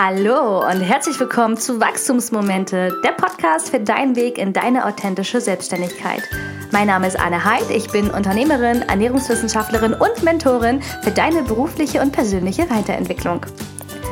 Hallo und herzlich willkommen zu Wachstumsmomente, der Podcast für deinen Weg in deine authentische Selbstständigkeit. Mein Name ist Anne Heid, ich bin Unternehmerin, Ernährungswissenschaftlerin und Mentorin für deine berufliche und persönliche Weiterentwicklung.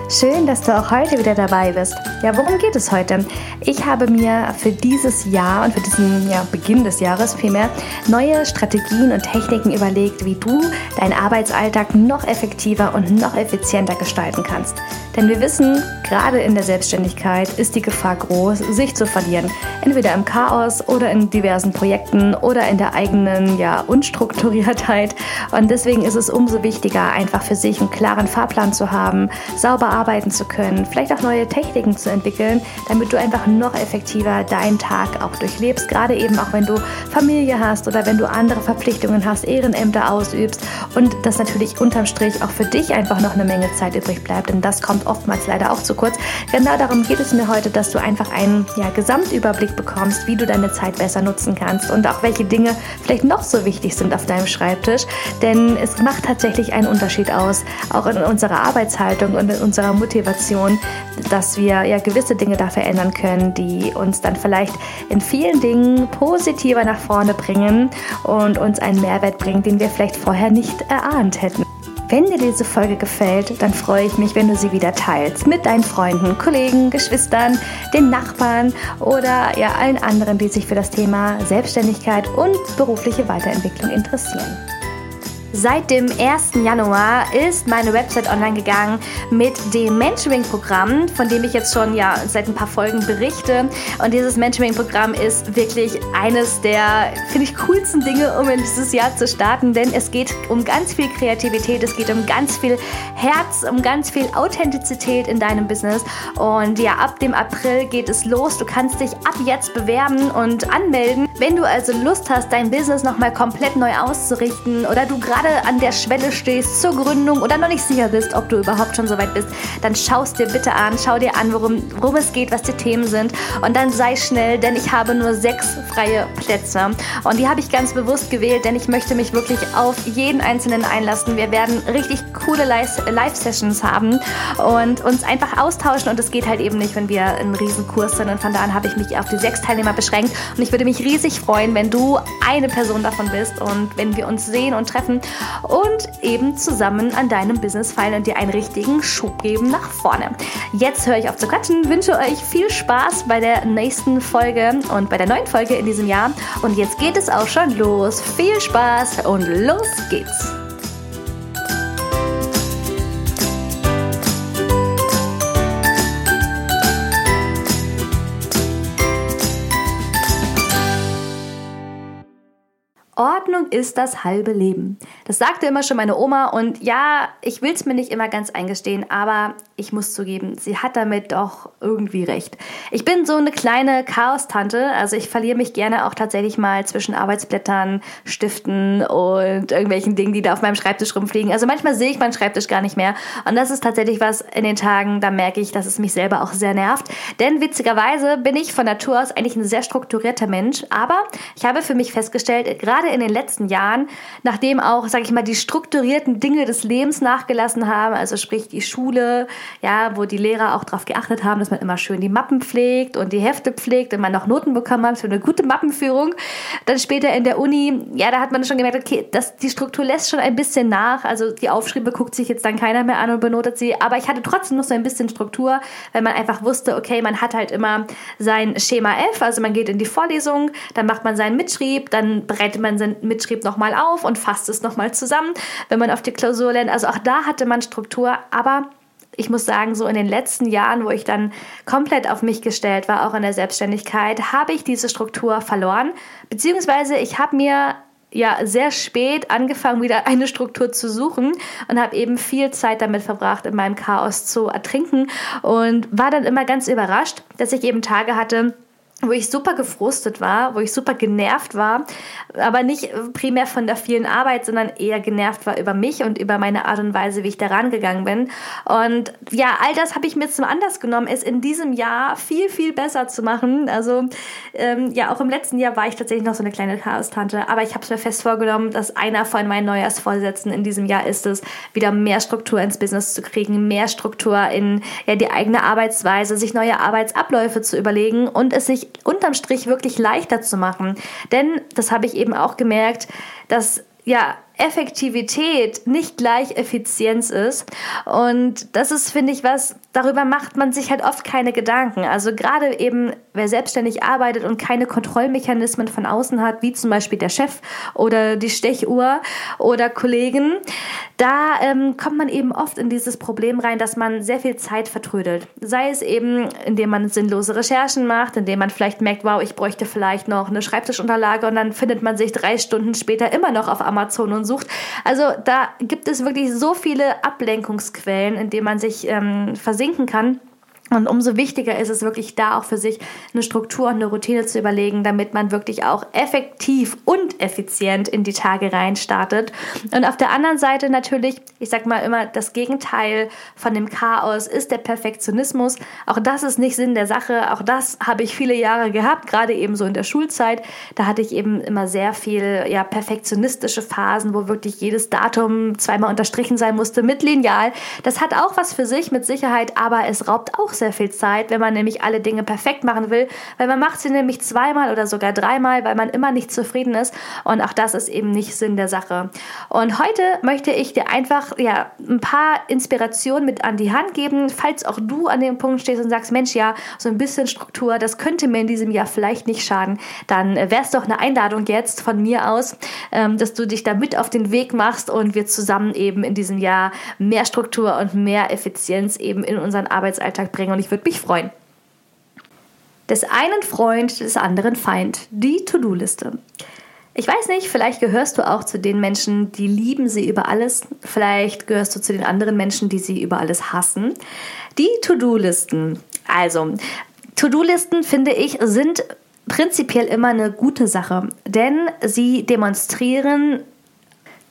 Schön, dass du auch heute wieder dabei bist. Ja, worum geht es heute? Ich habe mir für dieses Jahr und für diesen ja, Beginn des Jahres vielmehr neue Strategien und Techniken überlegt, wie du deinen Arbeitsalltag noch effektiver und noch effizienter gestalten kannst. Denn wir wissen, gerade in der Selbstständigkeit ist die Gefahr groß, sich zu verlieren. Entweder im Chaos oder in diversen Projekten oder in der eigenen ja, Unstrukturiertheit. Und deswegen ist es umso wichtiger, einfach für sich einen klaren Fahrplan zu haben, sauber arbeiten zu können, vielleicht auch neue Techniken zu entwickeln, damit du einfach noch effektiver deinen Tag auch durchlebst. Gerade eben auch wenn du Familie hast oder wenn du andere Verpflichtungen hast, Ehrenämter ausübst und das natürlich unterm Strich auch für dich einfach noch eine Menge Zeit übrig bleibt. Denn das kommt oftmals leider auch zu kurz. Genau darum geht es mir heute, dass du einfach einen ja, Gesamtüberblick bekommst, wie du deine Zeit besser nutzen kannst und auch welche Dinge vielleicht noch so wichtig sind auf deinem Schreibtisch. Denn es macht tatsächlich einen Unterschied aus, auch in unserer Arbeitshaltung und in unserer Motivation, dass wir ja gewisse Dinge da verändern können, die uns dann vielleicht in vielen Dingen positiver nach vorne bringen und uns einen Mehrwert bringen, den wir vielleicht vorher nicht erahnt hätten. Wenn dir diese Folge gefällt, dann freue ich mich, wenn du sie wieder teilst mit deinen Freunden, Kollegen, Geschwistern, den Nachbarn oder ja allen anderen, die sich für das Thema Selbstständigkeit und berufliche Weiterentwicklung interessieren. Seit dem 1. Januar ist meine Website online gegangen mit dem Mentoring-Programm, von dem ich jetzt schon ja seit ein paar Folgen berichte. Und dieses Mentoring-Programm ist wirklich eines der, finde ich, coolsten Dinge, um in dieses Jahr zu starten, denn es geht um ganz viel Kreativität, es geht um ganz viel Herz, um ganz viel Authentizität in deinem Business. Und ja, ab dem April geht es los. Du kannst dich ab jetzt bewerben und anmelden. Wenn du also Lust hast, dein Business nochmal komplett neu auszurichten oder du gerade gerade an der Schwelle stehst zur Gründung oder noch nicht sicher bist, ob du überhaupt schon so weit bist, dann schau es dir bitte an, schau dir an, worum, worum es geht, was die Themen sind und dann sei schnell, denn ich habe nur sechs freie Plätze und die habe ich ganz bewusst gewählt, denn ich möchte mich wirklich auf jeden einzelnen einlassen. Wir werden richtig coole Live-Sessions haben und uns einfach austauschen und es geht halt eben nicht, wenn wir einen Riesenkurs sind und von da an habe ich mich auf die sechs Teilnehmer beschränkt und ich würde mich riesig freuen, wenn du eine Person davon bist und wenn wir uns sehen und treffen und eben zusammen an deinem Business feilen und dir einen richtigen Schub geben nach vorne. Jetzt höre ich auf zu quatschen, wünsche euch viel Spaß bei der nächsten Folge und bei der neuen Folge in diesem Jahr. Und jetzt geht es auch schon los. Viel Spaß und los geht's! Ordnung ist das halbe Leben. Das sagte immer schon meine Oma und ja, ich will es mir nicht immer ganz eingestehen, aber ich muss zugeben, sie hat damit doch irgendwie recht. Ich bin so eine kleine Chaos-Tante, also ich verliere mich gerne auch tatsächlich mal zwischen Arbeitsblättern, Stiften und irgendwelchen Dingen, die da auf meinem Schreibtisch rumfliegen. Also manchmal sehe ich meinen Schreibtisch gar nicht mehr und das ist tatsächlich was in den Tagen, da merke ich, dass es mich selber auch sehr nervt. Denn witzigerweise bin ich von Natur aus eigentlich ein sehr strukturierter Mensch, aber ich habe für mich festgestellt, gerade gerade in den letzten Jahren, nachdem auch, sage ich mal, die strukturierten Dinge des Lebens nachgelassen haben, also sprich die Schule, ja, wo die Lehrer auch darauf geachtet haben, dass man immer schön die Mappen pflegt und die Hefte pflegt und man noch Noten bekommen hat für eine gute Mappenführung. Dann später in der Uni, ja, da hat man schon gemerkt, okay, das, die Struktur lässt schon ein bisschen nach. Also die Aufschriebe guckt sich jetzt dann keiner mehr an und benotet sie. Aber ich hatte trotzdem noch so ein bisschen Struktur, weil man einfach wusste, okay, man hat halt immer sein Schema F, also man geht in die Vorlesung, dann macht man seinen Mitschrieb, dann bereitet man seinen Mitschrieb nochmal auf und fasst es nochmal zusammen, wenn man auf die Klausur lernt. Also auch da hatte man Struktur, aber ich muss sagen, so in den letzten Jahren, wo ich dann komplett auf mich gestellt war, auch in der Selbstständigkeit, habe ich diese Struktur verloren. Beziehungsweise ich habe mir ja sehr spät angefangen, wieder eine Struktur zu suchen und habe eben viel Zeit damit verbracht, in meinem Chaos zu ertrinken und war dann immer ganz überrascht, dass ich eben Tage hatte, wo ich super gefrustet war, wo ich super genervt war, aber nicht primär von der vielen Arbeit, sondern eher genervt war über mich und über meine Art und Weise, wie ich daran gegangen bin. Und ja, all das habe ich mir zum Anlass genommen, es in diesem Jahr viel, viel besser zu machen. Also ähm, ja, auch im letzten Jahr war ich tatsächlich noch so eine kleine Chaos-Tante, aber ich habe es mir fest vorgenommen, dass einer von meinen Neujahrsvorsätzen in diesem Jahr ist es, wieder mehr Struktur ins Business zu kriegen, mehr Struktur in ja, die eigene Arbeitsweise, sich neue Arbeitsabläufe zu überlegen und es sich unterm Strich wirklich leichter zu machen. Denn, das habe ich eben auch gemerkt, dass ja, Effektivität nicht gleich Effizienz ist. Und das ist, finde ich, was, darüber macht man sich halt oft keine Gedanken. Also gerade eben, wer selbstständig arbeitet und keine Kontrollmechanismen von außen hat, wie zum Beispiel der Chef oder die Stechuhr oder Kollegen, da ähm, kommt man eben oft in dieses Problem rein, dass man sehr viel Zeit vertrödelt. Sei es eben, indem man sinnlose Recherchen macht, indem man vielleicht merkt, wow, ich bräuchte vielleicht noch eine Schreibtischunterlage und dann findet man sich drei Stunden später immer noch auf Amazon und sucht. Also da gibt es wirklich so viele Ablenkungsquellen, in denen man sich ähm, versinken kann. Und umso wichtiger ist es wirklich da auch für sich eine Struktur und eine Routine zu überlegen, damit man wirklich auch effektiv und effizient in die Tage rein startet. Und auf der anderen Seite natürlich, ich sag mal immer, das Gegenteil von dem Chaos ist der Perfektionismus. Auch das ist nicht Sinn der Sache. Auch das habe ich viele Jahre gehabt, gerade eben so in der Schulzeit. Da hatte ich eben immer sehr viel, ja, perfektionistische Phasen, wo wirklich jedes Datum zweimal unterstrichen sein musste mit Lineal. Das hat auch was für sich mit Sicherheit, aber es raubt auch sehr viel Zeit, wenn man nämlich alle Dinge perfekt machen will, weil man macht sie nämlich zweimal oder sogar dreimal, weil man immer nicht zufrieden ist und auch das ist eben nicht Sinn der Sache. Und heute möchte ich dir einfach ja ein paar Inspirationen mit an die Hand geben, falls auch du an dem Punkt stehst und sagst, Mensch, ja, so ein bisschen Struktur, das könnte mir in diesem Jahr vielleicht nicht schaden, dann wäre es doch eine Einladung jetzt von mir aus, ähm, dass du dich da mit auf den Weg machst und wir zusammen eben in diesem Jahr mehr Struktur und mehr Effizienz eben in unseren Arbeitsalltag bringen bringen und ich würde mich freuen. Des einen Freund, des anderen Feind. Die To-Do-Liste. Ich weiß nicht, vielleicht gehörst du auch zu den Menschen, die lieben sie über alles. Vielleicht gehörst du zu den anderen Menschen, die sie über alles hassen. Die To-Do-Listen. Also, To-Do-Listen, finde ich, sind prinzipiell immer eine gute Sache, denn sie demonstrieren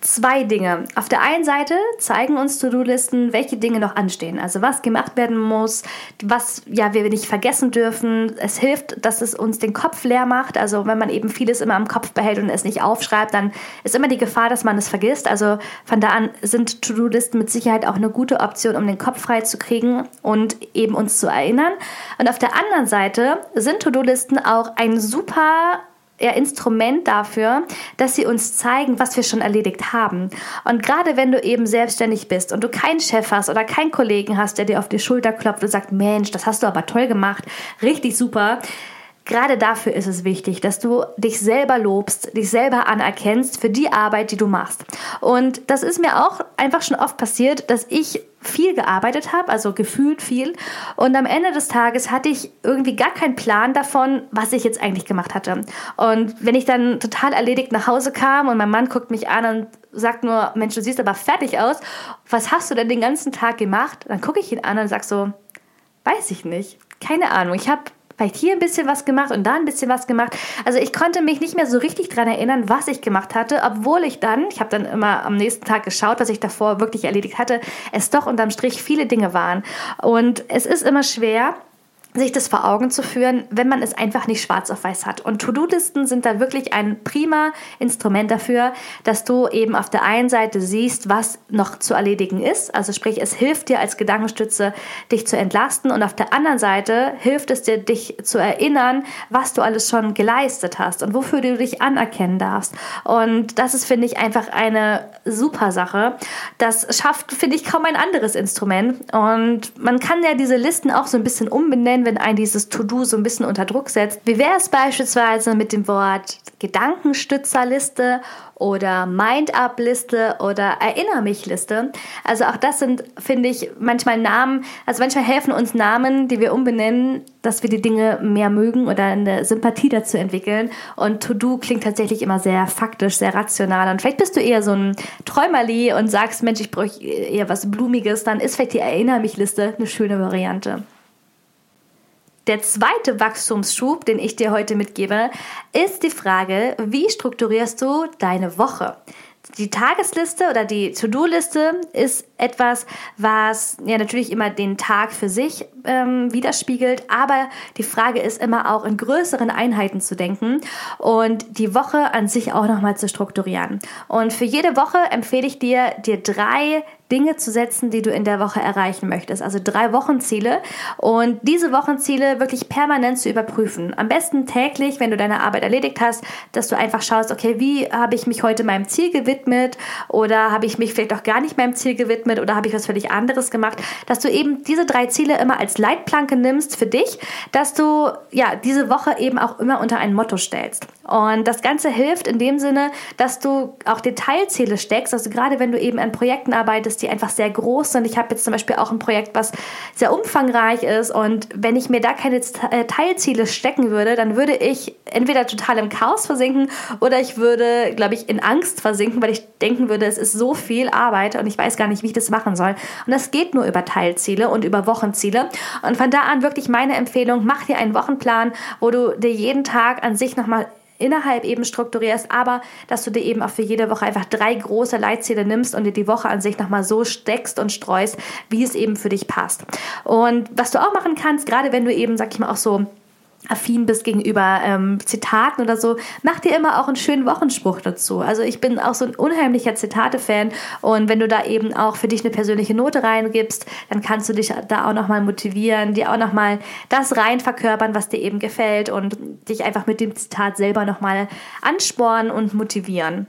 zwei Dinge. Auf der einen Seite zeigen uns To-Do-Listen, welche Dinge noch anstehen. Also was gemacht werden muss, was ja wir nicht vergessen dürfen. Es hilft, dass es uns den Kopf leer macht. Also wenn man eben vieles immer im Kopf behält und es nicht aufschreibt, dann ist immer die Gefahr, dass man es vergisst. Also von da an sind To-Do-Listen mit Sicherheit auch eine gute Option, um den Kopf frei zu kriegen und eben uns zu erinnern. Und auf der anderen Seite sind To-Do-Listen auch ein super ja, Instrument dafür, dass sie uns zeigen, was wir schon erledigt haben. Und gerade wenn du eben selbstständig bist und du keinen Chef hast oder keinen Kollegen hast, der dir auf die Schulter klopft und sagt, Mensch, das hast du aber toll gemacht, richtig super, Gerade dafür ist es wichtig, dass du dich selber lobst, dich selber anerkennst für die Arbeit, die du machst. Und das ist mir auch einfach schon oft passiert, dass ich viel gearbeitet habe, also gefühlt viel. Und am Ende des Tages hatte ich irgendwie gar keinen Plan davon, was ich jetzt eigentlich gemacht hatte. Und wenn ich dann total erledigt nach Hause kam und mein Mann guckt mich an und sagt nur, Mensch, du siehst aber fertig aus. Was hast du denn den ganzen Tag gemacht? Dann gucke ich ihn an und sage so, weiß ich nicht. Keine Ahnung. Ich habe vielleicht hier ein bisschen was gemacht und da ein bisschen was gemacht. Also ich konnte mich nicht mehr so richtig daran erinnern, was ich gemacht hatte, obwohl ich dann, ich habe dann immer am nächsten Tag geschaut, was ich davor wirklich erledigt hatte, es doch unterm Strich viele Dinge waren. Und es ist immer schwer, sich das vor Augen zu führen, wenn man es einfach nicht schwarz auf weiß hat. Und To-Do-Listen sind da wirklich ein prima Instrument dafür, dass du eben auf der einen Seite siehst, was noch zu erledigen ist. Also sprich, es hilft dir als Gedankenstütze, dich zu entlasten. Und auf der anderen Seite hilft es dir, dich zu erinnern, was du alles schon geleistet hast und wofür du dich anerkennen darfst. Und das ist, finde ich, einfach eine super Sache. Das schafft, finde ich, kaum ein anderes Instrument. Und man kann ja diese Listen auch so ein bisschen umbenennen wenn ein dieses To-Do so ein bisschen unter Druck setzt. Wie wäre es beispielsweise mit dem Wort Gedankenstützerliste oder Mind-Up-Liste oder Erinner mich-Liste? Also auch das sind, finde ich, manchmal Namen, also manchmal helfen uns Namen, die wir umbenennen, dass wir die Dinge mehr mögen oder eine Sympathie dazu entwickeln. Und To-Do klingt tatsächlich immer sehr faktisch, sehr rational. Und vielleicht bist du eher so ein Träumerli und sagst, Mensch, ich brauche eher was Blumiges, dann ist vielleicht die Erinner mich-Liste eine schöne Variante. Der zweite Wachstumsschub, den ich dir heute mitgebe, ist die Frage, wie strukturierst du deine Woche? Die Tagesliste oder die To-Do-Liste ist etwas, was ja natürlich immer den Tag für sich ähm, widerspiegelt, aber die Frage ist immer auch in größeren Einheiten zu denken und die Woche an sich auch nochmal zu strukturieren. Und für jede Woche empfehle ich dir, dir drei Dinge zu setzen, die du in der Woche erreichen möchtest. Also drei Wochenziele und diese Wochenziele wirklich permanent zu überprüfen. Am besten täglich, wenn du deine Arbeit erledigt hast, dass du einfach schaust, okay, wie habe ich mich heute meinem Ziel gewidmet oder habe ich mich vielleicht auch gar nicht meinem Ziel gewidmet oder habe ich was völlig anderes gemacht, dass du eben diese drei Ziele immer als Leitplanke nimmst für dich, dass du ja diese Woche eben auch immer unter ein Motto stellst. Und das Ganze hilft in dem Sinne, dass du auch Detailziele steckst, also gerade wenn du eben an Projekten arbeitest, ist, die einfach sehr groß sind. Ich habe jetzt zum Beispiel auch ein Projekt, was sehr umfangreich ist und wenn ich mir da keine äh, Teilziele stecken würde, dann würde ich entweder total im Chaos versinken oder ich würde, glaube ich, in Angst versinken, weil ich denken würde, es ist so viel Arbeit und ich weiß gar nicht, wie ich das machen soll. Und das geht nur über Teilziele und über Wochenziele. Und von da an wirklich meine Empfehlung, mach dir einen Wochenplan, wo du dir jeden Tag an sich nochmal innerhalb eben strukturierst, aber dass du dir eben auch für jede Woche einfach drei große Leitziele nimmst und dir die Woche an sich nochmal so steckst und streust, wie es eben für dich passt. Und was du auch machen kannst, gerade wenn du eben, sag ich mal, auch so affin bist gegenüber ähm, Zitaten oder so, mach dir immer auch einen schönen Wochenspruch dazu. Also ich bin auch so ein unheimlicher Zitate-Fan und wenn du da eben auch für dich eine persönliche Note reingibst, dann kannst du dich da auch nochmal motivieren, dir auch nochmal das rein verkörpern, was dir eben gefällt und dich einfach mit dem Zitat selber nochmal anspornen und motivieren.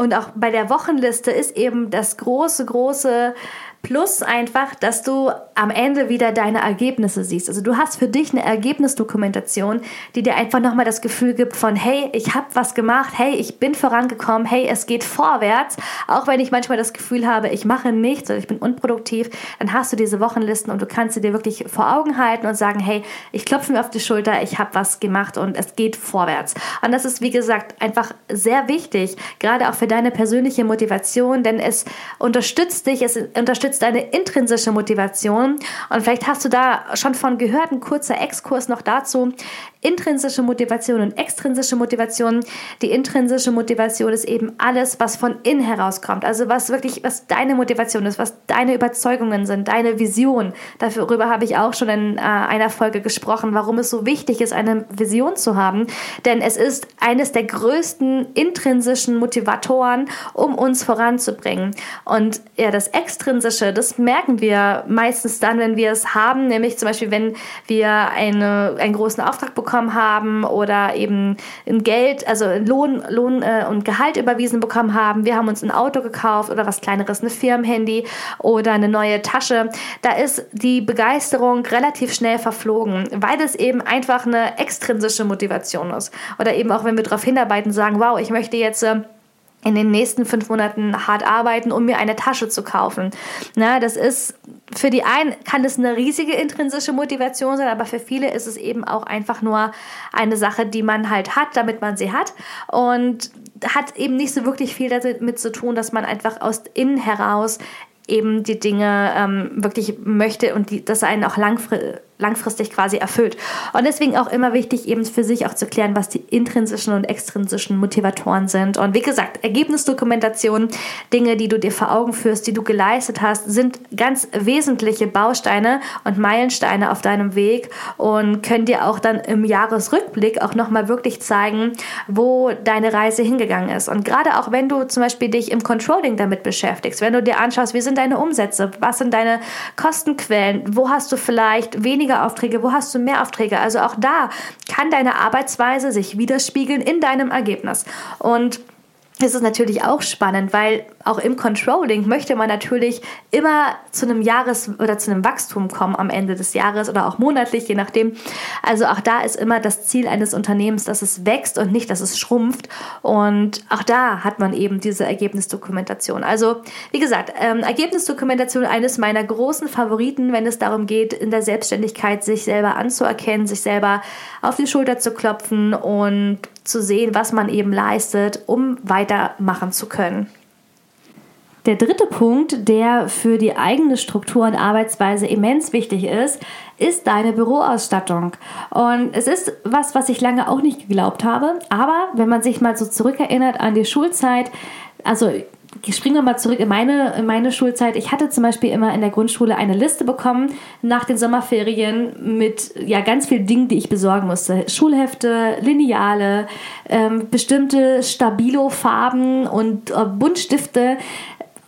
Und auch bei der Wochenliste ist eben das große, große Plus einfach, dass du am Ende wieder deine Ergebnisse siehst. Also du hast für dich eine Ergebnisdokumentation, die dir einfach nochmal das Gefühl gibt von, hey, ich habe was gemacht, hey, ich bin vorangekommen, hey, es geht vorwärts. Auch wenn ich manchmal das Gefühl habe, ich mache nichts oder ich bin unproduktiv, dann hast du diese Wochenlisten und du kannst sie dir wirklich vor Augen halten und sagen, hey, ich klopfe mir auf die Schulter, ich habe was gemacht und es geht vorwärts. Und das ist, wie gesagt, einfach sehr wichtig, gerade auch für deine persönliche Motivation, denn es unterstützt dich, es unterstützt unterstützt deine intrinsische Motivation. Und vielleicht hast du da schon von gehört, ein kurzer Exkurs noch dazu. Intrinsische Motivation und extrinsische Motivation. Die intrinsische Motivation ist eben alles, was von innen herauskommt. Also was wirklich, was deine Motivation ist, was deine Überzeugungen sind, deine Vision. Darüber habe ich auch schon in äh, einer Folge gesprochen, warum es so wichtig ist, eine Vision zu haben. Denn es ist eines der größten intrinsischen Motivatoren, um uns voranzubringen. Und ja, das extrinsische das merken wir meistens dann, wenn wir es haben, nämlich zum Beispiel, wenn wir eine, einen großen Auftrag bekommen haben oder eben ein Geld, also Lohn, Lohn äh, und Gehalt überwiesen bekommen haben. Wir haben uns ein Auto gekauft oder was kleineres, eine Firmenhandy oder eine neue Tasche. Da ist die Begeisterung relativ schnell verflogen, weil es eben einfach eine extrinsische Motivation ist. Oder eben auch, wenn wir darauf hinarbeiten, sagen, wow, ich möchte jetzt äh, in den nächsten fünf Monaten hart arbeiten, um mir eine Tasche zu kaufen. Na, das ist für die einen kann es eine riesige intrinsische Motivation sein, aber für viele ist es eben auch einfach nur eine Sache, die man halt hat, damit man sie hat und hat eben nicht so wirklich viel damit zu tun, dass man einfach aus innen heraus eben die Dinge ähm, wirklich möchte und die, dass einen auch langfristig langfristig quasi erfüllt. Und deswegen auch immer wichtig, eben für sich auch zu klären, was die intrinsischen und extrinsischen Motivatoren sind. Und wie gesagt, Ergebnisdokumentation, Dinge, die du dir vor Augen führst, die du geleistet hast, sind ganz wesentliche Bausteine und Meilensteine auf deinem Weg und können dir auch dann im Jahresrückblick auch nochmal wirklich zeigen, wo deine Reise hingegangen ist. Und gerade auch wenn du zum Beispiel dich im Controlling damit beschäftigst, wenn du dir anschaust, wie sind deine Umsätze, was sind deine Kostenquellen, wo hast du vielleicht weniger weniger Aufträge, wo hast du mehr Aufträge. Also auch da kann deine Arbeitsweise sich widerspiegeln in deinem Ergebnis. Und es ist natürlich auch spannend, weil auch im Controlling möchte man natürlich immer zu einem Jahres- oder zu einem Wachstum kommen am Ende des Jahres oder auch monatlich, je nachdem. Also auch da ist immer das Ziel eines Unternehmens, dass es wächst und nicht, dass es schrumpft. Und auch da hat man eben diese Ergebnisdokumentation. Also wie gesagt, ähm, Ergebnisdokumentation eines meiner großen Favoriten, wenn es darum geht, in der Selbstständigkeit sich selber anzuerkennen, sich selber auf die Schulter zu klopfen und zu sehen, was man eben leistet, um weitermachen zu können. Der dritte Punkt, der für die eigene Struktur und Arbeitsweise immens wichtig ist, ist deine Büroausstattung. Und es ist was, was ich lange auch nicht geglaubt habe. Aber wenn man sich mal so zurückerinnert an die Schulzeit, also springen wir mal zurück in meine, in meine Schulzeit. Ich hatte zum Beispiel immer in der Grundschule eine Liste bekommen nach den Sommerferien mit ja, ganz vielen Dingen, die ich besorgen musste. Schulhefte, Lineale, ähm, bestimmte Stabilo-Farben und äh, Buntstifte.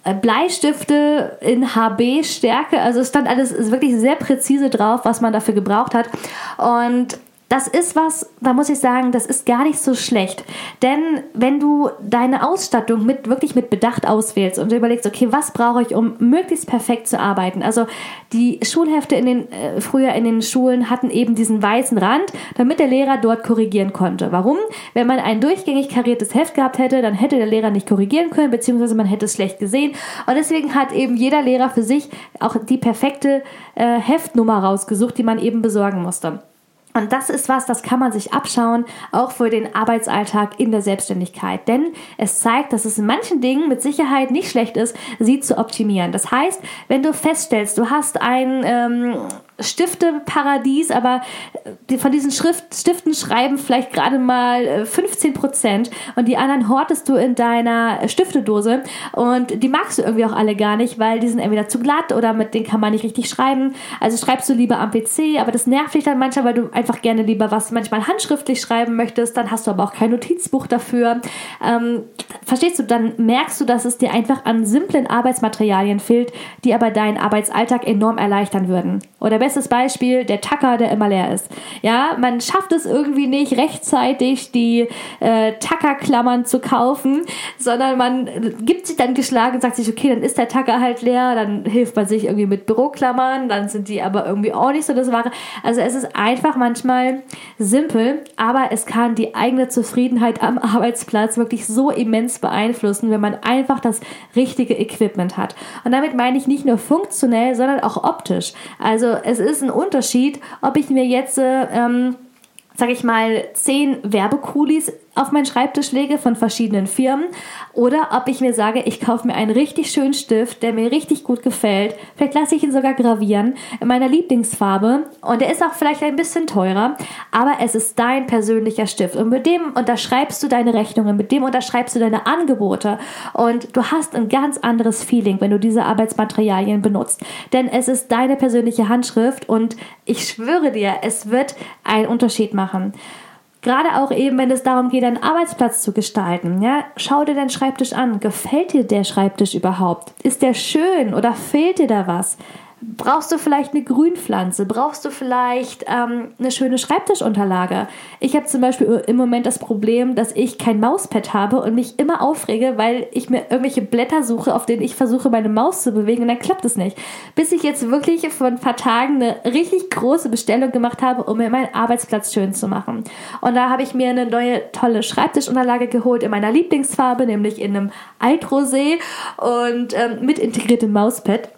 Äh, Bleistifte in HB-Stärke, also es stand alles wirklich sehr präzise drauf, was man dafür gebraucht hat. Und das ist was, da muss ich sagen, das ist gar nicht so schlecht. Denn wenn du deine Ausstattung mit, wirklich mit Bedacht auswählst und du überlegst, okay, was brauche ich, um möglichst perfekt zu arbeiten? Also die Schulhefte in den, äh, früher in den Schulen hatten eben diesen weißen Rand, damit der Lehrer dort korrigieren konnte. Warum? Wenn man ein durchgängig kariertes Heft gehabt hätte, dann hätte der Lehrer nicht korrigieren können, beziehungsweise man hätte es schlecht gesehen. Und deswegen hat eben jeder Lehrer für sich auch die perfekte äh, Heftnummer rausgesucht, die man eben besorgen musste. Und das ist was, das kann man sich abschauen, auch für den Arbeitsalltag in der Selbstständigkeit. Denn es zeigt, dass es in manchen Dingen mit Sicherheit nicht schlecht ist, sie zu optimieren. Das heißt, wenn du feststellst, du hast ein ähm, Stifteparadies, aber äh, von diesen Schrift, Stiften schreiben vielleicht gerade mal 15 äh, Prozent und die anderen hortest du in deiner Stiftedose und die magst du irgendwie auch alle gar nicht, weil die sind entweder zu glatt oder mit denen kann man nicht richtig schreiben. Also schreibst du lieber am PC, aber das nervt dich dann manchmal, weil du einfach gerne lieber was manchmal handschriftlich schreiben möchtest, dann hast du aber auch kein Notizbuch dafür. Ähm, verstehst du, dann merkst du, dass es dir einfach an simplen Arbeitsmaterialien fehlt, die aber deinen Arbeitsalltag enorm erleichtern würden. Oder bestes Beispiel, der Tacker, der immer leer ist. Ja, man schafft es irgendwie nicht rechtzeitig, die äh, Tackerklammern zu kaufen, sondern man gibt sich dann geschlagen und sagt sich, okay, dann ist der Tacker halt leer, dann hilft man sich irgendwie mit Büroklammern, dann sind die aber irgendwie auch nicht so das Wahre. Also es ist einfach manchmal simpel, aber es kann die eigene Zufriedenheit am Arbeitsplatz wirklich so immens beeinflussen, wenn man einfach das richtige Equipment hat. Und damit meine ich nicht nur funktionell, sondern auch optisch. Also es ist ein Unterschied, ob ich mir jetzt ähm, sag ich mal, zehn Werbekulis auf meinen Schreibtisch lege von verschiedenen Firmen oder ob ich mir sage, ich kaufe mir einen richtig schönen Stift, der mir richtig gut gefällt. Vielleicht lasse ich ihn sogar gravieren in meiner Lieblingsfarbe und der ist auch vielleicht ein bisschen teurer, aber es ist dein persönlicher Stift und mit dem unterschreibst du deine Rechnungen, mit dem unterschreibst du deine Angebote und du hast ein ganz anderes Feeling, wenn du diese Arbeitsmaterialien benutzt, denn es ist deine persönliche Handschrift und ich schwöre dir, es wird einen Unterschied machen. Gerade auch eben, wenn es darum geht, einen Arbeitsplatz zu gestalten. Ja, schau dir deinen Schreibtisch an. Gefällt dir der Schreibtisch überhaupt? Ist der schön oder fehlt dir da was? Brauchst du vielleicht eine Grünpflanze? Brauchst du vielleicht ähm, eine schöne Schreibtischunterlage? Ich habe zum Beispiel im Moment das Problem, dass ich kein Mauspad habe und mich immer aufrege, weil ich mir irgendwelche Blätter suche, auf denen ich versuche, meine Maus zu bewegen und dann klappt es nicht. Bis ich jetzt wirklich vor ein paar Tagen eine richtig große Bestellung gemacht habe, um mir meinen Arbeitsplatz schön zu machen. Und da habe ich mir eine neue tolle Schreibtischunterlage geholt in meiner Lieblingsfarbe, nämlich in einem Altrosé und ähm, mit integriertem Mauspad.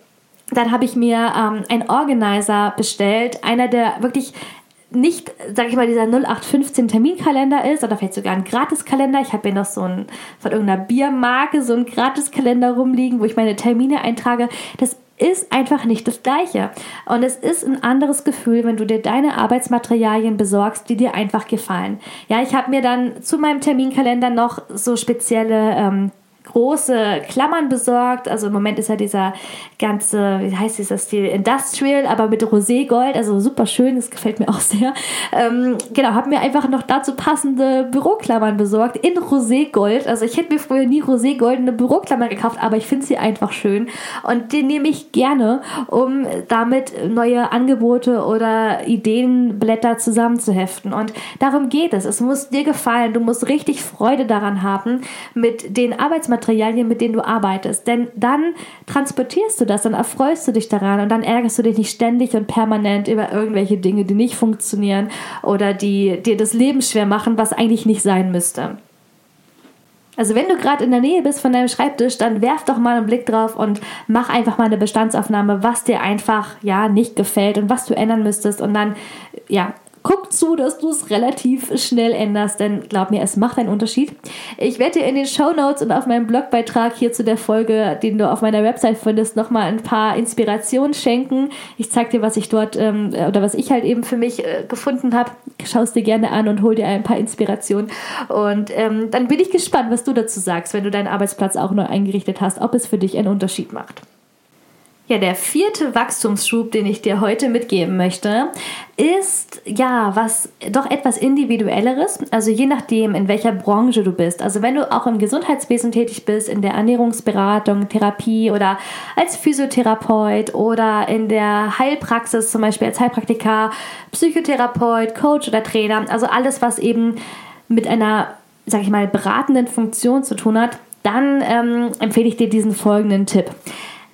Dann habe ich mir ähm, einen Organizer bestellt, einer der wirklich nicht, sag ich mal, dieser 0815 Terminkalender ist oder vielleicht sogar ein Gratiskalender. Ich habe hier noch so ein von irgendeiner Biermarke so ein Gratiskalender rumliegen, wo ich meine Termine eintrage. Das ist einfach nicht das gleiche. Und es ist ein anderes Gefühl, wenn du dir deine Arbeitsmaterialien besorgst, die dir einfach gefallen. Ja, ich habe mir dann zu meinem Terminkalender noch so spezielle ähm, große Klammern besorgt. Also im Moment ist ja dieser ganze, wie heißt dieser Stil, Industrial, aber mit Roségold, also super schön, das gefällt mir auch sehr. Ähm, genau, habe mir einfach noch dazu passende Büroklammern besorgt in Roségold. Also ich hätte mir früher nie Roségoldene Büroklammer gekauft, aber ich finde sie einfach schön und die nehme ich gerne, um damit neue Angebote oder Ideenblätter zusammenzuheften. Und darum geht es. Es muss dir gefallen. Du musst richtig Freude daran haben, mit den Arbeitsmaterialien Materialien, mit denen du arbeitest. Denn dann transportierst du das, dann erfreust du dich daran und dann ärgerst du dich nicht ständig und permanent über irgendwelche Dinge, die nicht funktionieren oder die dir das Leben schwer machen, was eigentlich nicht sein müsste. Also wenn du gerade in der Nähe bist von deinem Schreibtisch, dann werf doch mal einen Blick drauf und mach einfach mal eine Bestandsaufnahme, was dir einfach ja nicht gefällt und was du ändern müsstest und dann ja guck zu, dass du es relativ schnell änderst, denn glaub mir, es macht einen Unterschied. Ich werde dir in den Show Notes und auf meinem Blogbeitrag hier zu der Folge, den du auf meiner Website findest, nochmal ein paar Inspirationen schenken. Ich zeige dir, was ich dort ähm, oder was ich halt eben für mich äh, gefunden habe. Schau es dir gerne an und hol dir ein paar Inspirationen. Und ähm, dann bin ich gespannt, was du dazu sagst, wenn du deinen Arbeitsplatz auch neu eingerichtet hast, ob es für dich einen Unterschied macht. Ja, der vierte Wachstumsschub, den ich dir heute mitgeben möchte, ist ja was doch etwas individuelleres. Also je nachdem, in welcher Branche du bist. Also wenn du auch im Gesundheitswesen tätig bist, in der Ernährungsberatung, Therapie oder als Physiotherapeut oder in der Heilpraxis, zum Beispiel als Heilpraktiker, Psychotherapeut, Coach oder Trainer. Also alles, was eben mit einer, sag ich mal, beratenden Funktion zu tun hat, dann ähm, empfehle ich dir diesen folgenden Tipp.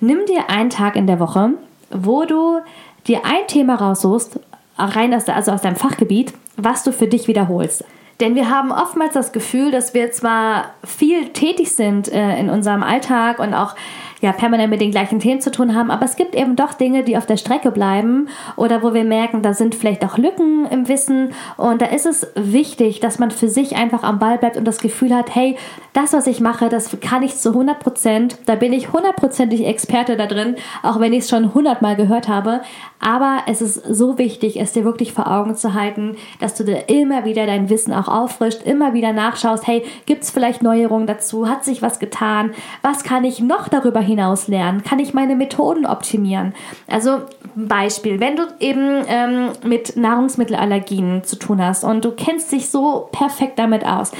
Nimm dir einen Tag in der Woche, wo du dir ein Thema raussuchst, rein aus, also aus deinem Fachgebiet, was du für dich wiederholst. Denn wir haben oftmals das Gefühl, dass wir zwar viel tätig sind äh, in unserem Alltag und auch ja, permanent mit den gleichen Themen zu tun haben. Aber es gibt eben doch Dinge, die auf der Strecke bleiben oder wo wir merken, da sind vielleicht auch Lücken im Wissen. Und da ist es wichtig, dass man für sich einfach am Ball bleibt und das Gefühl hat, hey, das, was ich mache, das kann ich zu 100 Prozent. Da bin ich hundertprozentig Experte da drin, auch wenn ich es schon hundertmal gehört habe. Aber es ist so wichtig, es dir wirklich vor Augen zu halten, dass du dir immer wieder dein Wissen auch auffrischt, immer wieder nachschaust, hey, gibt es vielleicht Neuerungen dazu? Hat sich was getan? Was kann ich noch darüber hinaus lernen? Kann ich meine Methoden optimieren? Also Beispiel, wenn du eben ähm, mit Nahrungsmittelallergien zu tun hast und du kennst dich so perfekt damit aus,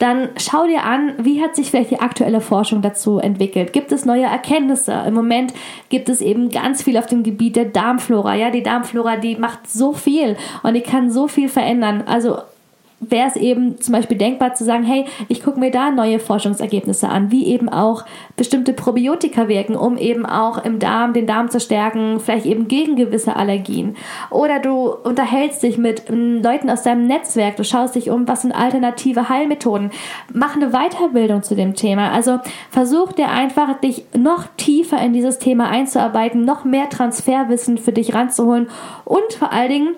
dann schau dir an, wie hat sich vielleicht die aktuelle Forschung dazu entwickelt. Gibt es neue Erkenntnisse? Im Moment gibt es eben ganz viel auf dem Gebiet der Darmflora. Ja, die Darmflora, die macht so viel und die kann so viel verändern. Also wäre es eben zum Beispiel denkbar zu sagen, hey, ich gucke mir da neue Forschungsergebnisse an, wie eben auch bestimmte Probiotika wirken, um eben auch im Darm den Darm zu stärken, vielleicht eben gegen gewisse Allergien. Oder du unterhältst dich mit ähm, Leuten aus deinem Netzwerk, du schaust dich um, was sind alternative Heilmethoden. Mach eine Weiterbildung zu dem Thema. Also versuch dir einfach, dich noch tiefer in dieses Thema einzuarbeiten, noch mehr Transferwissen für dich ranzuholen und vor allen Dingen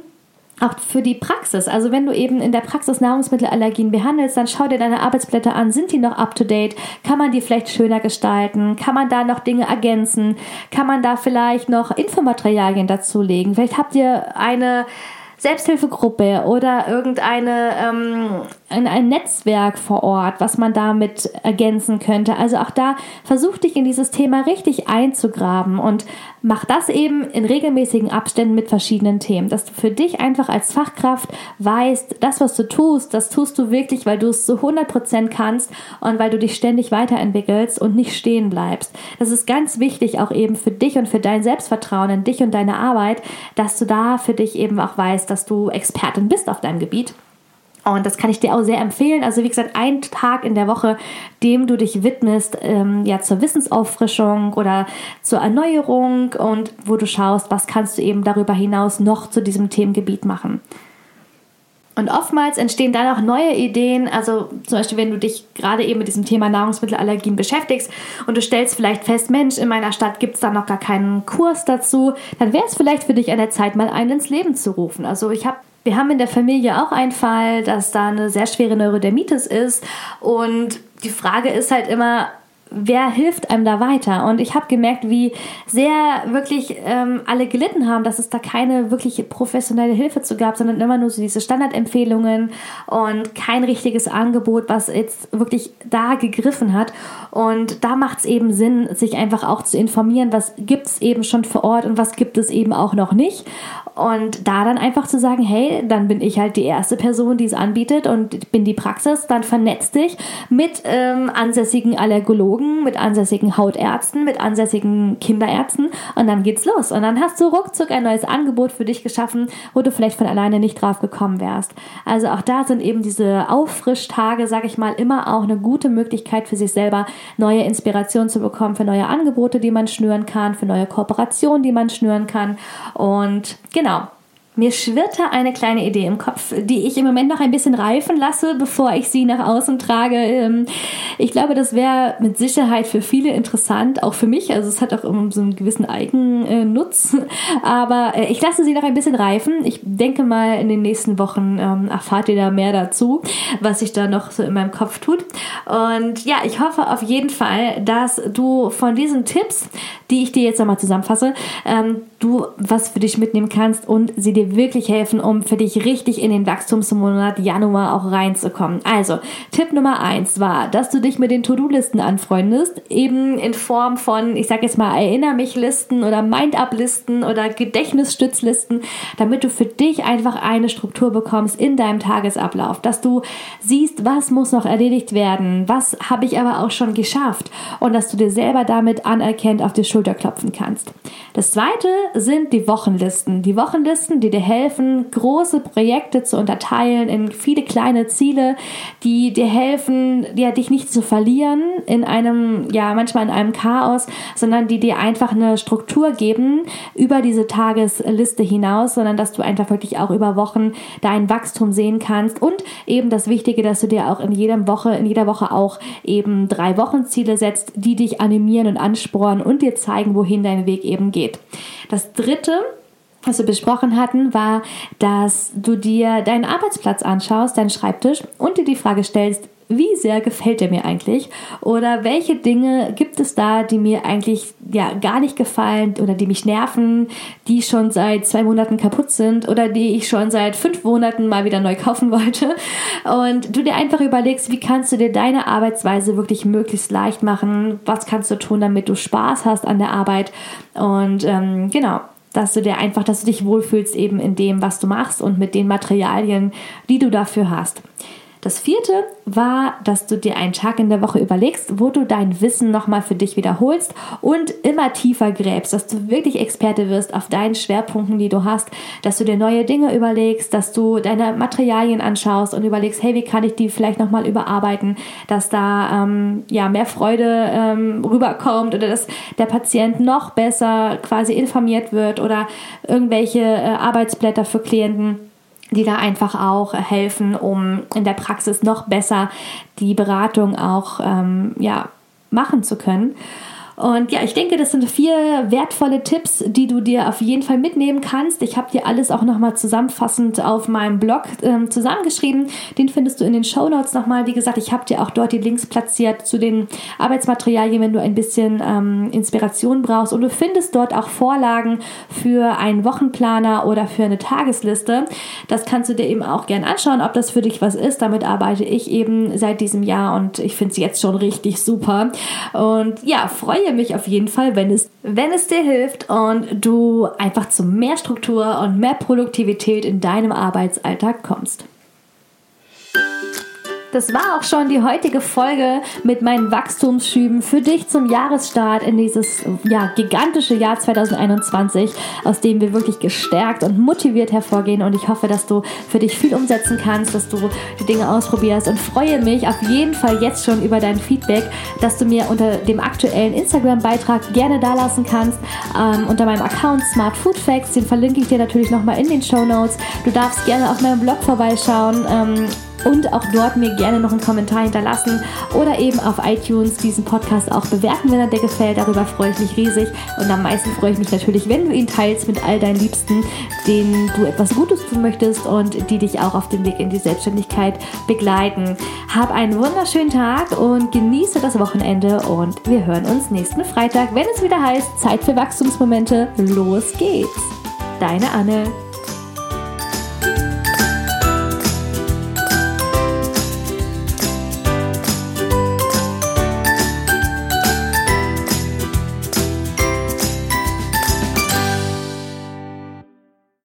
auch für die Praxis. Also wenn du eben in der Praxis Nahrungsmittelallergien behandelst, dann schau dir deine Arbeitsblätter an. Sind die noch up to date? Kann man die vielleicht schöner gestalten? Kann man da noch Dinge ergänzen? Kann man da vielleicht noch Infomaterialien dazulegen? Vielleicht habt ihr eine Selbsthilfegruppe oder irgendeine ähm, ein, ein Netzwerk vor Ort, was man damit ergänzen könnte. Also auch da versuch dich in dieses Thema richtig einzugraben und mach das eben in regelmäßigen Abständen mit verschiedenen Themen, dass du für dich einfach als Fachkraft weißt, das, was du tust, das tust du wirklich, weil du es zu 100% kannst und weil du dich ständig weiterentwickelst und nicht stehen bleibst. Das ist ganz wichtig auch eben für dich und für dein Selbstvertrauen in dich und deine Arbeit, dass du da für dich eben auch weißt, dass du Expertin bist auf deinem Gebiet und das kann ich dir auch sehr empfehlen. Also wie gesagt, ein Tag in der Woche, dem du dich widmest, ähm, ja zur Wissensauffrischung oder zur Erneuerung und wo du schaust, was kannst du eben darüber hinaus noch zu diesem Themengebiet machen. Und oftmals entstehen dann auch neue Ideen. Also zum Beispiel, wenn du dich gerade eben mit diesem Thema Nahrungsmittelallergien beschäftigst und du stellst vielleicht fest, Mensch, in meiner Stadt gibt es da noch gar keinen Kurs dazu, dann wäre es vielleicht für dich an der Zeit, mal einen ins Leben zu rufen. Also ich habe wir haben in der Familie auch einen Fall, dass da eine sehr schwere Neurodermitis ist. Und die Frage ist halt immer, wer hilft einem da weiter? Und ich habe gemerkt, wie sehr wirklich ähm, alle gelitten haben, dass es da keine wirklich professionelle Hilfe zu gab, sondern immer nur so diese Standardempfehlungen und kein richtiges Angebot, was jetzt wirklich da gegriffen hat. Und da macht es eben Sinn, sich einfach auch zu informieren, was gibt es eben schon vor Ort und was gibt es eben auch noch nicht. Und da dann einfach zu sagen, hey, dann bin ich halt die erste Person, die es anbietet und bin die Praxis, dann vernetzt dich mit ähm, ansässigen Allergologen, mit ansässigen Hautärzten, mit ansässigen Kinderärzten und dann geht's los. Und dann hast du ruckzuck ein neues Angebot für dich geschaffen, wo du vielleicht von alleine nicht drauf gekommen wärst. Also auch da sind eben diese Auffrischtage, sag ich mal, immer auch eine gute Möglichkeit für sich selber, neue Inspiration zu bekommen für neue Angebote, die man schnüren kann, für neue Kooperationen, die man schnüren kann. Und genau, Mir schwirrte eine kleine Idee im Kopf, die ich im Moment noch ein bisschen reifen lasse, bevor ich sie nach außen trage. Ähm, ich glaube, das wäre mit Sicherheit für viele interessant, auch für mich. Also es hat auch so einen gewissen Eigennutz. Aber äh, ich lasse sie noch ein bisschen reifen. Ich denke mal, in den nächsten Wochen ähm, erfahrt ihr da mehr dazu, was sich da noch so in meinem Kopf tut. Und ja, ich hoffe auf jeden Fall, dass du von diesen Tipps, die ich dir jetzt nochmal zusammenfasse, ähm, du was für dich mitnehmen kannst und sie dir wirklich helfen, um für dich richtig in den Wachstumsmonat Januar auch reinzukommen. Also, Tipp Nummer eins war, dass du dich mit den To-Do-Listen anfreundest, eben in Form von, ich sag jetzt mal, Erinner mich Listen oder Mind-Up-Listen oder Gedächtnisstützlisten, damit du für dich einfach eine Struktur bekommst in deinem Tagesablauf, dass du siehst, was muss noch erledigt werden, was habe ich aber auch schon geschafft und dass du dir selber damit anerkennt auf die Schulter klopfen kannst. Das zweite sind die Wochenlisten. Die Wochenlisten, die dir helfen, große Projekte zu unterteilen in viele kleine Ziele, die dir helfen, ja, dich nicht zu verlieren in einem, ja, manchmal in einem Chaos, sondern die dir einfach eine Struktur geben über diese Tagesliste hinaus, sondern dass du einfach wirklich auch über Wochen dein Wachstum sehen kannst und eben das Wichtige, dass du dir auch in jeder Woche, in jeder Woche auch eben drei Wochenziele setzt, die dich animieren und ansporen und dir zeigen, wohin dein Weg eben geht. Das dritte, was wir besprochen hatten, war, dass du dir deinen Arbeitsplatz anschaust, deinen Schreibtisch und dir die Frage stellst, wie sehr gefällt er mir eigentlich? Oder welche Dinge gibt es da, die mir eigentlich ja gar nicht gefallen oder die mich nerven, die schon seit zwei Monaten kaputt sind oder die ich schon seit fünf Monaten mal wieder neu kaufen wollte? Und du dir einfach überlegst, wie kannst du dir deine Arbeitsweise wirklich möglichst leicht machen? Was kannst du tun, damit du Spaß hast an der Arbeit? Und ähm, genau, dass du dir einfach, dass du dich wohlfühlst eben in dem, was du machst und mit den Materialien, die du dafür hast. Das vierte war, dass du dir einen Tag in der Woche überlegst, wo du dein Wissen nochmal für dich wiederholst und immer tiefer gräbst, dass du wirklich Experte wirst auf deinen Schwerpunkten, die du hast, dass du dir neue Dinge überlegst, dass du deine Materialien anschaust und überlegst, hey, wie kann ich die vielleicht nochmal überarbeiten, dass da ähm, ja mehr Freude ähm, rüberkommt oder dass der Patient noch besser quasi informiert wird oder irgendwelche äh, Arbeitsblätter für Klienten die da einfach auch helfen, um in der Praxis noch besser die Beratung auch ähm, ja, machen zu können. Und ja, ich denke, das sind vier wertvolle Tipps, die du dir auf jeden Fall mitnehmen kannst. Ich habe dir alles auch nochmal zusammenfassend auf meinem Blog ähm, zusammengeschrieben. Den findest du in den Show Notes nochmal. Wie gesagt, ich habe dir auch dort die Links platziert zu den Arbeitsmaterialien, wenn du ein bisschen ähm, Inspiration brauchst. Und du findest dort auch Vorlagen für einen Wochenplaner oder für eine Tagesliste. Das kannst du dir eben auch gern anschauen, ob das für dich was ist. Damit arbeite ich eben seit diesem Jahr und ich finde es jetzt schon richtig super. Und ja, freue freue mich auf jeden Fall, wenn es, wenn es dir hilft und du einfach zu mehr Struktur und mehr Produktivität in deinem Arbeitsalltag kommst. Das war auch schon die heutige Folge mit meinen Wachstumsschüben für dich zum Jahresstart in dieses ja, gigantische Jahr 2021, aus dem wir wirklich gestärkt und motiviert hervorgehen. Und ich hoffe, dass du für dich viel umsetzen kannst, dass du die Dinge ausprobierst und freue mich auf jeden Fall jetzt schon über dein Feedback, dass du mir unter dem aktuellen Instagram-Beitrag gerne dalassen kannst, ähm, unter meinem Account Smart Food Facts. Den verlinke ich dir natürlich nochmal in den Show Notes. Du darfst gerne auf meinem Blog vorbeischauen. Ähm, und auch dort mir gerne noch einen Kommentar hinterlassen oder eben auf iTunes diesen Podcast auch bewerten, wenn er dir gefällt. Darüber freue ich mich riesig und am meisten freue ich mich natürlich, wenn du ihn teilst mit all deinen Liebsten, denen du etwas Gutes tun möchtest und die dich auch auf dem Weg in die Selbstständigkeit begleiten. Hab einen wunderschönen Tag und genieße das Wochenende und wir hören uns nächsten Freitag, wenn es wieder heißt Zeit für Wachstumsmomente. Los geht's! Deine Anne.